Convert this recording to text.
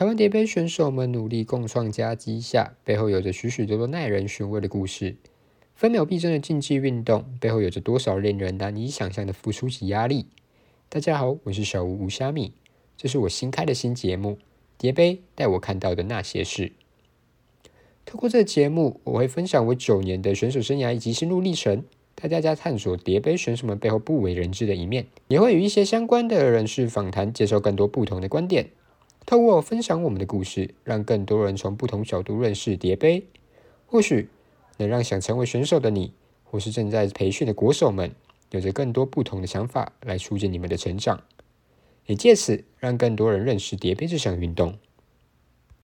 台湾蝶杯选手们努力共创佳绩下，背后有着许许多多耐人寻味的故事。分秒必争的竞技运动，背后有着多少令人难以想象的付出及压力？大家好，我是小吴吴虾米，这是我新开的新节目《蝶杯带我看到的那些事》。透过这个节目，我会分享我九年的选手生涯以及心路历程，带大家探索蝶杯选手们背后不为人知的一面，也会与一些相关的人士访谈，接受更多不同的观点。透过分享我们的故事，让更多人从不同角度认识叠杯，或许能让想成为选手的你，或是正在培训的国手们，有着更多不同的想法来促进你们的成长，也借此让更多人认识叠杯这项运动。